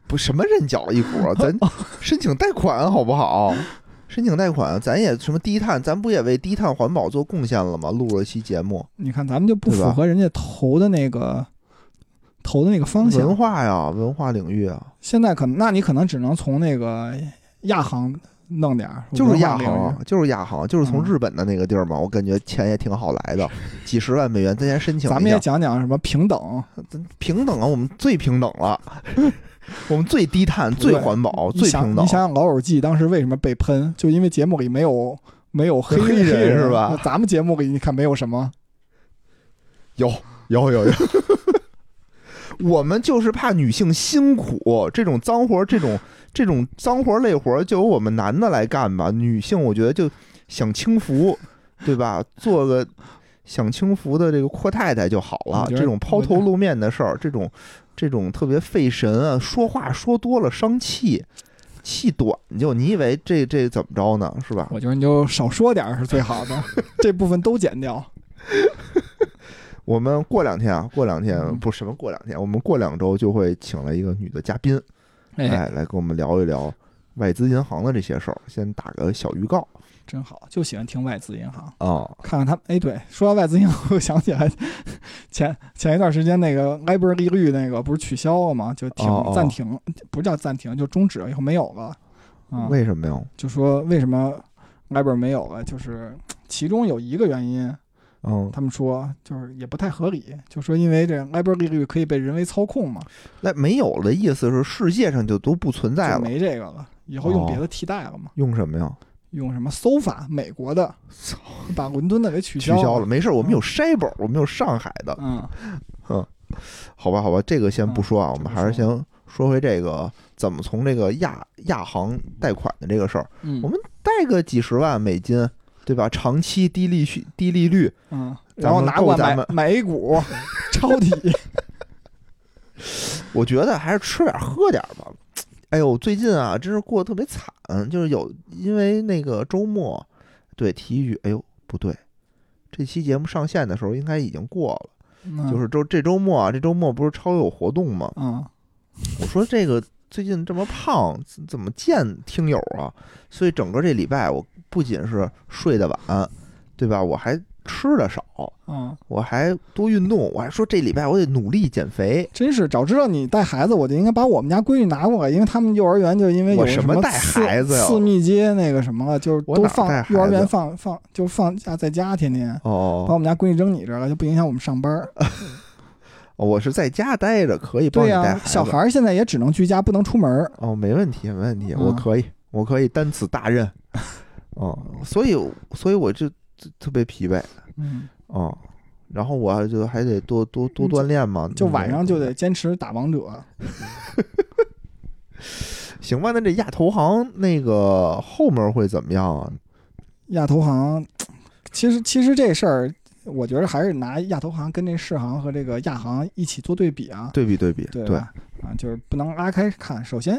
B: 不什么认缴一股啊，咱 [laughs] 申请贷款好不好？申请贷款，咱也什么低碳，咱不也为低碳环保做贡献了吗？录了期节目，
A: 你看咱们就不符合人家投的那个投的那个方向
B: 文
A: 向。
B: 化呀，文化领域啊，
A: 现在可能，那你可能只能从那个亚行弄点儿，
B: 就是亚
A: 文化领域
B: 行啊，就是亚行，就是从
A: 嗯
B: 日本的那个地儿嘛。我感觉钱也挺好来的，[laughs] 几十万美元，咱先申请。
A: 咱们也讲讲什么平等，
B: 平等啊，我们最平等了，[laughs] 我们最低碳、最环保、最平等
A: 你。想想老友记当时为什么被喷，就因为节目里没有没有黑
B: 人是吧
A: 咱们节目里你看没有什么，
B: 有有有有，我们就是怕女性辛苦，这种脏活儿，这种这种脏活儿累活儿，就由我们男的来干吧。女性我觉得就享清福，对吧？做个享清福的这个阔太太就好了这种抛头露面的事儿，这种这种特别费神啊，说话说多了伤气，气短就，你以为这这怎么着呢？是吧？
A: 我觉得你就少说点儿是最好的，[laughs] 这部分都剪掉。
B: 我们过两天啊，过两天
A: 嗯
B: 不是什么过两天，我们过两周就会请来一个女的嘉宾，
A: 哎，
B: 哎，来跟我们聊一聊外资银行的这些事儿。先打个小预告
A: 真好，就喜欢听外资银行，
B: 啊，
A: 看看他们。哎，对，说到外资银行，我又想起来 [laughs] 前前一段时间那个 LIBOR 利率那个不是取消了吗？就停暂停，不叫暂停，就终止了，以后没有了。嗯、
B: 为什么呀？
A: 就说为什么 LIBOR 没有了，就是其中有一个原因，
B: 嗯，
A: 他们说就是也不太合理，就说因为这 LIBOR 利率可以被人为操控嘛，
B: 那没有的意思是世界上就都不存在了，
A: 没这个了，以后用
B: 哦
A: 别的替代了嘛，
B: 用什么呀？
A: 用什么 SOFA 美国的，把伦敦的给取
B: 取消了，没事儿，我们有 Shibor，我们有上海的，
A: 嗯。
B: 嗯，好吧，好吧，这个先不
A: 嗯
B: 说啊，我们还是先说回这个怎么从这个亚亚行贷款的这个事儿，
A: 嗯。
B: 我们贷个几十万美金，对吧？长期低利率，低利率，
A: 嗯，然后拿过来
B: 够咱们
A: 买买 A 股 [laughs] 抄底，[laughs]
B: 我觉得还是吃点儿喝点儿吧。哎呦，最近啊，真是过得特别惨，就是有因为那个周末，对，提一句，哎呦，不对，这期节目上线的时候应该已经过了，
A: 嗯
B: 就是周这周末啊，这周末不是超有活动吗？
A: 嗯
B: 我说这个最近这么胖，怎怎么见听友啊？所以整个这礼拜我不仅是睡得晚，对吧？我还吃的少，
A: 嗯，
B: 我还多运动，我还说这礼拜我得努力减肥。
A: 真是早知道你带孩子，我就应该把我们家闺女拿过来，因为他们幼儿园就因为有
B: 我什么带孩子呀
A: 四密接那个什么了，就是都放
B: 我哪带孩子
A: 幼儿园放放就放假在家，天天哦把
B: 哦，
A: 我们家闺女扔你这儿了，就不影响我们上班儿。
B: 我是在家待着，可以帮
A: 对呀、
B: 你带孩子。
A: 小孩儿现在也只能居家，不能出门儿。
B: 哦，没问题，没问题，
A: 嗯
B: 我可以，我可以担此大任。哦，所以，所以我就就特别疲惫。
A: 嗯，
B: 哦，然后我就还得多多多锻炼嘛，
A: 就晚上就得坚持打王者。
B: 行吧？那这亚投行那个后面会怎么样啊？[laughs]
A: 亚投行，其实其实这事儿，我觉得还是拿亚投行跟这世行和这个亚行一起做对比啊，
B: 对比对比，对，
A: 对？啊，就是不能拉开看。首先，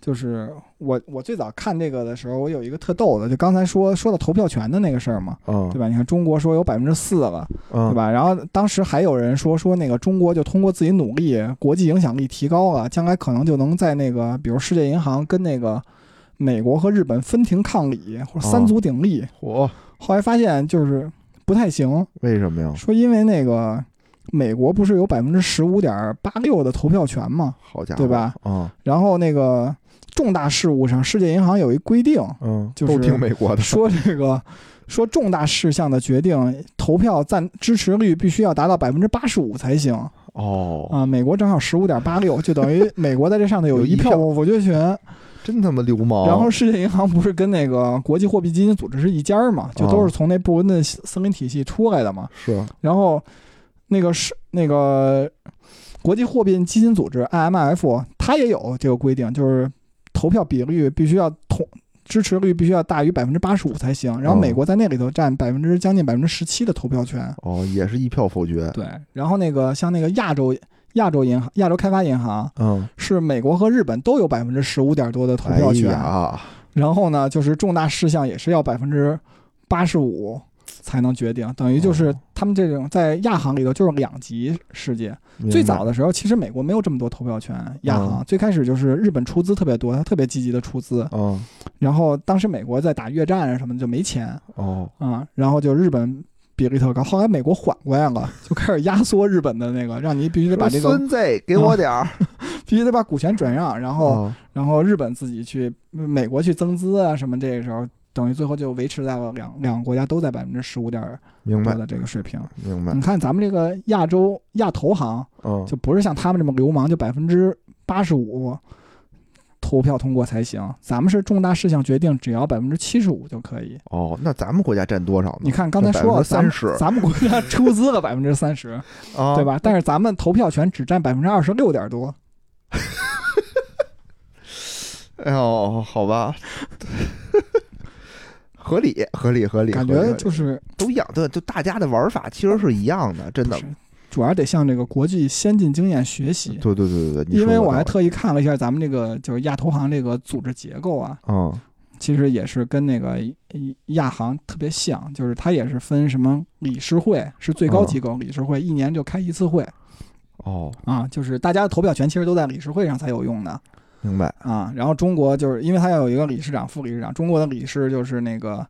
A: 就是我我最早看这个的时候，我有一个特逗的，就刚才说说到投票权的那个事儿嘛，
B: 嗯，
A: 对吧？你看中国说有百分之四了，对
B: 嗯，
A: 吧？然后当时还有人说说那个中国就通过自己努力，国际影响力提高了，将来可能就能在那个比如世界银行跟那个美国和日本分庭抗礼或者三足鼎立。
B: 嚯，
A: 后来发现就是不太行，
B: 为什么呀？
A: 说因为那个美国不是有百分之十五点八六的投票权嘛，
B: 好家伙，
A: 对吧？
B: 嗯
A: 然后那个重大事务上，世界银行有一规定，
B: 嗯，
A: 就是
B: 都听美国的，
A: 说这个说重大事项的决定，投票赞支持率必须要达到百分之八十五才行
B: 哦，
A: 啊。美国正好十五点八六，就等于 [laughs] 美国在这上头有一票否决权。
B: 真他妈流氓。
A: 然后世界银行不是跟那个国际货币基金组织是一家儿嘛，就都是从那布伦的森林体系出来的嘛。
B: 是，
A: 然后那个是那个国际货币基金组织 IMF，它也有这个规定，就是投票比率必须要同支持率必须要大于百分之八十五才行。然后
B: 哦
A: 美国在那里头占百分之将近百分之十七的投票权。
B: 哦，也是一票否决。
A: 对，然后那个像那个亚洲亚洲银行、亚洲开发银行
B: 嗯，
A: 是美国和日本都有百分之十五点多的投票权。
B: 哎，
A: 然后呢，就是重大事项也是要百分之八十五才能决定，等于就是
B: 哦
A: 他们这种在亚行里头就是两极世界。最早的时候，其实美国没有这么多投票权，亚行、
B: 嗯
A: 最开始就是日本出资特别多，他特别积极的出资。
B: 嗯，
A: 然后当时美国在打越战啊什么的就没钱
B: 哦，
A: 啊、然后就日本比例特高。后来美国缓过来了，[laughs] 就开始压缩日本的那个，让你必须得把这个
B: 孙子给我点儿。[laughs]
A: 必须得把股权转让，然后、
B: 哦
A: 然后日本自己去美国去增资啊什么，这个时候等于最后就维持在了两两个国家都在百分之十五点
B: 明白
A: 多的这个水平。
B: 明白
A: 你，看咱们这个亚洲亚投行，
B: 嗯，
A: 就不是像他们这么流氓，就百分之八十五投票通过才行。咱们是重大事项决定，只要百分之七十五就可以。
B: 哦，那咱们国家占多少呢？
A: 你看刚才说了，三
B: 十
A: 咱们国家出资了百分之三十，
B: 啊，
A: 对？吧？但是咱们投票权只占百分之二十六点多。[laughs]
B: 哎呦，好吧，合理，合理，合理，
A: 感觉就是
B: 都一样，对，就大家的玩法其实是一样的，真的。
A: 是主要得向这个国际先进经验学习。
B: 对对对对对，
A: 因为我还特意看了一下咱们这个就是亚投行这个组织结构啊，
B: 嗯
A: 其实也是跟那个亚行特别像，就是它也是分什么理事会是最高机构，理事会一年就开一次会
B: 哦，
A: 啊，就是大家的投票权其实都在理事会上才有用的
B: 明白。
A: 啊。然后中国就是因为他要有一个理事长、副理事长，中国的理事就是那个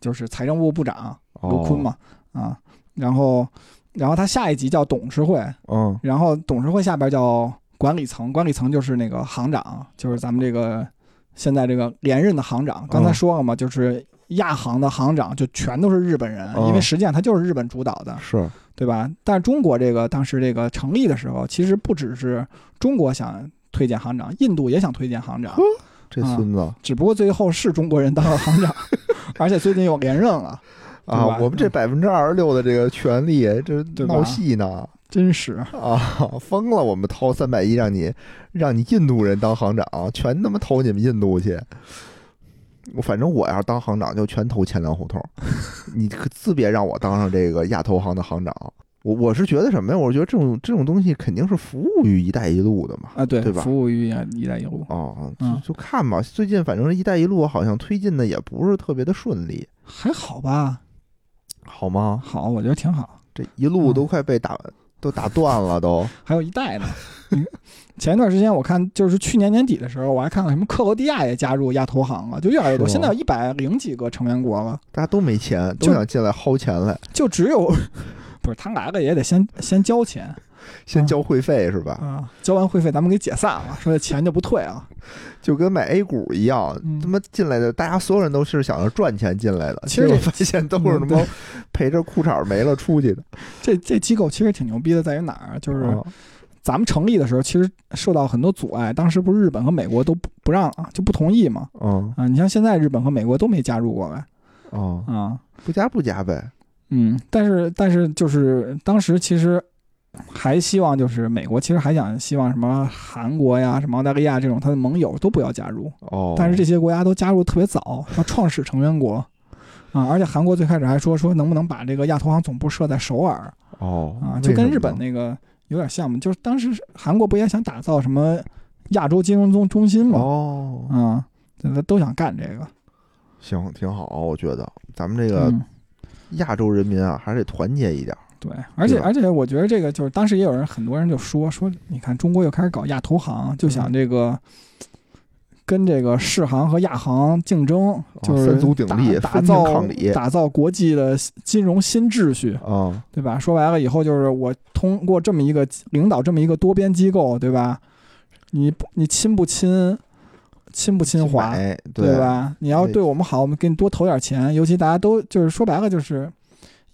A: 就是财政部部长卢昆
B: 哦，
A: 嘛啊，然后然后他下一级叫董事会，
B: 嗯
A: 然后董事会下边叫管理层，管理层就是那个行长，就是咱们这个现在这个连任的行长。刚才
B: 嗯
A: 说了嘛，就是亚行的行长就全都是日本人，
B: 嗯
A: 因为实际上它就是日本主导的，
B: 是，
A: 对吧？但是中国这个当时这个成立的时候，其实不只是中国想推荐行长，印度也想推荐行长，
B: 这
A: 啊
B: 孙子
A: 只不过最后是中国人当了行长，[laughs] 而且最近又连任了，
B: 啊，我们这百分之二十六的这个权利，这闹戏呢
A: 真是
B: 啊，疯了！我们掏三百亿让你让你印度人当行长，全他妈投你们印度去。我反正我要是当行长，就全投钱粮胡同。[laughs] 你可自别让我当上这个亚投行的行长。我我是觉得什么呀？我觉得这种这种东西肯定是服务于“一带一路”的嘛。
A: 啊，对，
B: 对吧
A: 服务于“一带一路
B: 哦，
A: 嗯
B: 就就看吧。最近反正“一带一路”好像推进的也不是特别的顺利，”，
A: 还好吧？
B: 好吗？
A: 好，我觉得挺好。
B: 这一路都快被打、都打断了，都。[laughs]
A: 还有一带呢。嗯前一段时间我看，就是去年年底的时候，我还看到什么克罗地亚也加入亚投行了，就越来越多。现在有一百零几个成员国了，
B: 大家都没钱，都想进来薅钱来，
A: 就只有不是他来了也得先先交钱
B: 先交会费是吧？
A: 啊，交完会费咱们给解散了，说这钱就不退了。[laughs]
B: 就跟买 A 股一样，
A: 嗯
B: 他妈进来的，大家所有人都是想着赚钱进来的，
A: 其实
B: 我发现都是他
A: 嗯
B: 妈陪着裤衩没了出去的。
A: 这这机构其实挺牛逼的，在于哪儿？就是
B: 啊
A: 咱们成立的时候，其实受到很多阻碍。当时不是日本和美国都不不让啊，就不同意嘛。
B: 嗯
A: 啊，你像现在日本和美国都没加入过来
B: 哦，
A: 啊。
B: 不加不加呗。
A: 嗯，但是但是就是当时其实还希望就是美国其实还想希望什么韩国呀、什么澳大利亚这种他的盟友都不要加入，
B: 哦，
A: 但是这些国家都加入特别早，要创始成员国。啊，而且韩国最开始还说说能不能把这个亚投行总部设在首尔
B: 哦。
A: 啊，就跟日本那个有点像嘛，就是当时韩国不也想打造什么亚洲金融中中心嘛，
B: 哦，
A: 啊，都都想干这个，
B: 行，挺好，我觉得。咱们这个
A: 嗯。
B: 亚洲人民啊，还是得团结一点。
A: 对，而且而且我觉得这个就是当时也有人很多人就说说，你看中国又开始搞亚投行，就
B: 嗯
A: 想这个跟这个世行和亚行竞争，就是
B: 哦三足鼎
A: 打造打造国际的金融新秩序，
B: 啊，
A: 对吧？说白了以后就是我通过这么一个领导这么一个多边机构，对吧？你不你亲不亲？亲不亲华？
B: 买
A: 对？吧？你要
B: 对
A: 对我们好，我们给你多投点钱。尤其大家都就是说白了，就是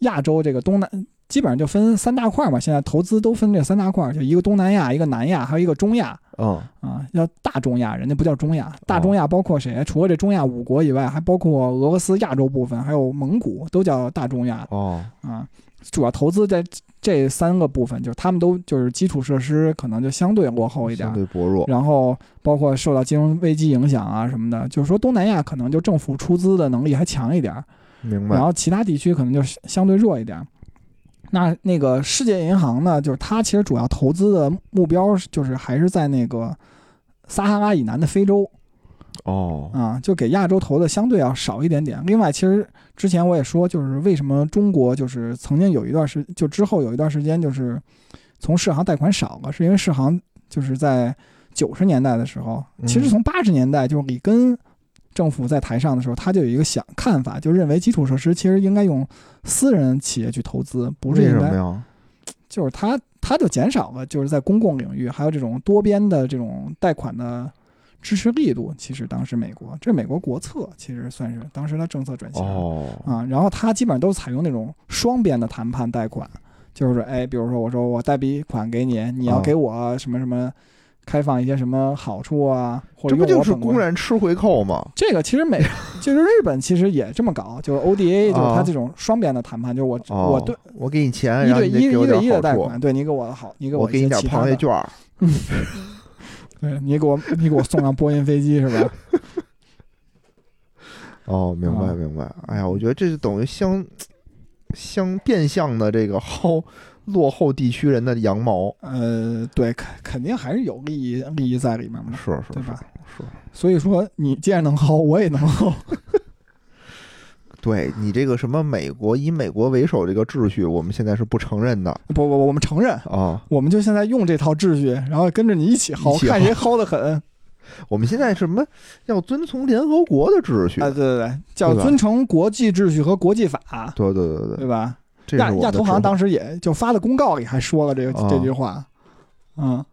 A: 亚洲这个东南，基本上就分三大块嘛。现在投资都分这三大块，就一个东南亚，一个南亚，还有一个中亚
B: 嗯，
A: 啊。叫大中亚，人家不叫中亚。大中亚包括谁？除了这中亚五国以外，还包括俄罗斯亚洲部分，还有蒙古，都叫大中亚
B: 哦，
A: 啊。主要投资在这三个部分，就是他们都就是基础设施可能就相对落后一点
B: 相，对薄弱。
A: 然后包括受到金融危机影响啊什么的，就是说东南亚可能就政府出资的能力还强一点儿，
B: 明白
A: 然。后其他地区可能就相对弱一点儿。那那个世界银行呢，就是它其实主要投资的目标是就是还是在那个撒哈拉以南的非洲
B: 哦，
A: 啊，就给亚洲投的相对要少一点点。另外，其实之前我也说，就是为什么中国就是曾经有一段时，就之后有一段时间就是从世行贷款少了，是因为世行就是在九十年代的时候，
B: 嗯
A: 其实从八十年代就是里根政府在台上的时候，他就有一个想看法，就认为基础设施其实应该用私人企业去投资，不是
B: 为
A: 应该？就是他他就减少了，就是在公共领域还有这种多边的这种贷款的支持力度。其实当时美国这是美国国策，其实算是当时他政策转向、
B: 哦，
A: 啊。然后他基本上都是采用那种双边的谈判贷款，就是说，哎，比如说我说我贷笔款给你，你要
B: 啊
A: 给我什么什么开放一些什么好处啊，或
B: 这不就是公然吃回扣吗？
A: 这个其实美，[laughs] 就是日本其实也这么搞，就是 ODA，就是
B: 啊
A: 它这种双边的谈判，就是我、
B: 哦，
A: 我对
B: 我给你钱，
A: 一
B: 然后你得
A: 对一的贷款，对你给我的好，你给一
B: 我给你点螃蟹券儿。[laughs]
A: 对你给我你给我送上波音飞机是吧？[laughs]
B: 哦，明白
A: 啊
B: 明白。哎呀，我觉得这就等于相相变相的这个薅落后地区人的羊毛，
A: 呃，对，肯肯定还是有利益利益在里面嘛，
B: 是是是
A: 对吧？
B: 是。
A: 所以说，你既然能薅，我也能薅。
B: 对你这个什么美国以美国为首这个秩序，我们现在是不承认的
A: 不不不，我们承认，
B: 啊。
A: 我们就现在用这套秩序，然后跟着你一起薅，
B: 起
A: 看谁薅的狠。
B: 我们现在什么要遵从联合国的秩序？
A: 啊，对对对，叫遵从国际秩序和国际法，
B: 对对对对
A: 对吧？亚亚投行当时也就发的公告里还说了这个、
B: 啊
A: 这句话，嗯，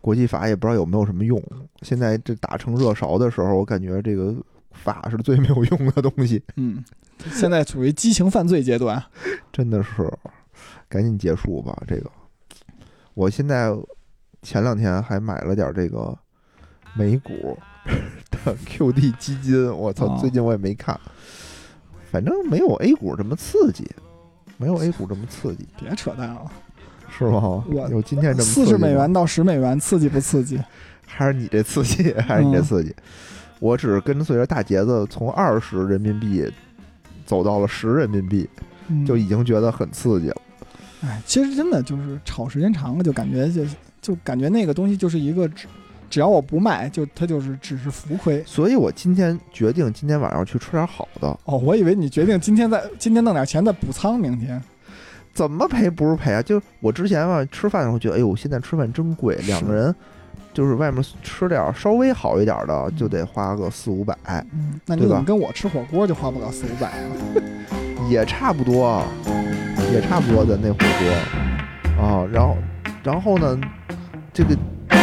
B: 国际法也不知道有没有什么用。现在这打成热勺的时候，我感觉这个法是最没有用的东西，
A: 嗯，现在处于激情犯罪阶段。[laughs]
B: 真的是赶紧结束吧。这个，我现在前两天还买了点这个美股的 QD 基金，我操
A: 哦，
B: 最近我也没看，反正没有 A 股这么刺激，没有 A 股这么刺激，
A: 别扯淡了，
B: 是吗？
A: 我
B: 有今天这么
A: 四十
B: 刺激吗
A: 美元到十美元，刺激不刺激？[laughs]
B: 还是你这刺激，还是你这
A: 嗯
B: 刺激？我只是跟随着大节子从二十人民币走到了十人民币，
A: 嗯
B: 就已经觉得很刺激了。
A: 哎，其实真的就是炒时间长了，就感觉就就感觉那个东西就是一个只只要我不卖，就它就是只是浮亏。
B: 所以我今天决定今天晚上去吃点好的，
A: 哦，我以为你决定今天在今天弄点钱再补仓，明天
B: 怎么赔不是赔啊？就我之前吧吃饭的时候觉得，哎呦，现在吃饭真贵，两个人就是外面吃点儿稍微好一点的就得花个四五百，
A: 嗯，那你怎么跟我吃火锅就花不了四五百啊？[laughs]
B: 也差不多，也差不多的那火锅啊。然后，然后呢，这个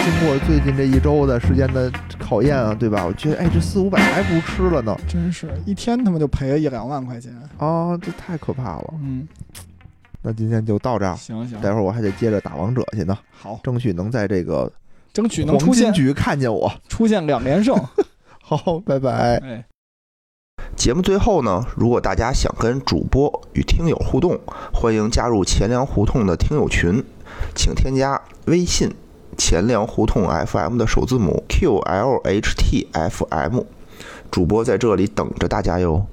B: 经过最近这一周的时间的考验啊，对吧？我觉得，哎，这四五百还不如吃了呢
A: 真是一天他妈就赔了一两万块钱。
B: 啊，这太可怕了。
A: 嗯，
B: 那今天就到这儿，
A: 行行，
B: 待会儿我还得接着打王者去呢，
A: 好，
B: 争取能在这个
A: 争取能出现
B: 局看见我。
A: 出现两连胜。[laughs]
B: 好，拜拜。
A: 哎，
B: 节目最后呢，如果大家想跟主播与听友互动，欢迎加入钱粮胡同的听友群，请添加微信“钱粮胡同 FM” 的首字母 QLHTFM，主播在这里等着大家哟。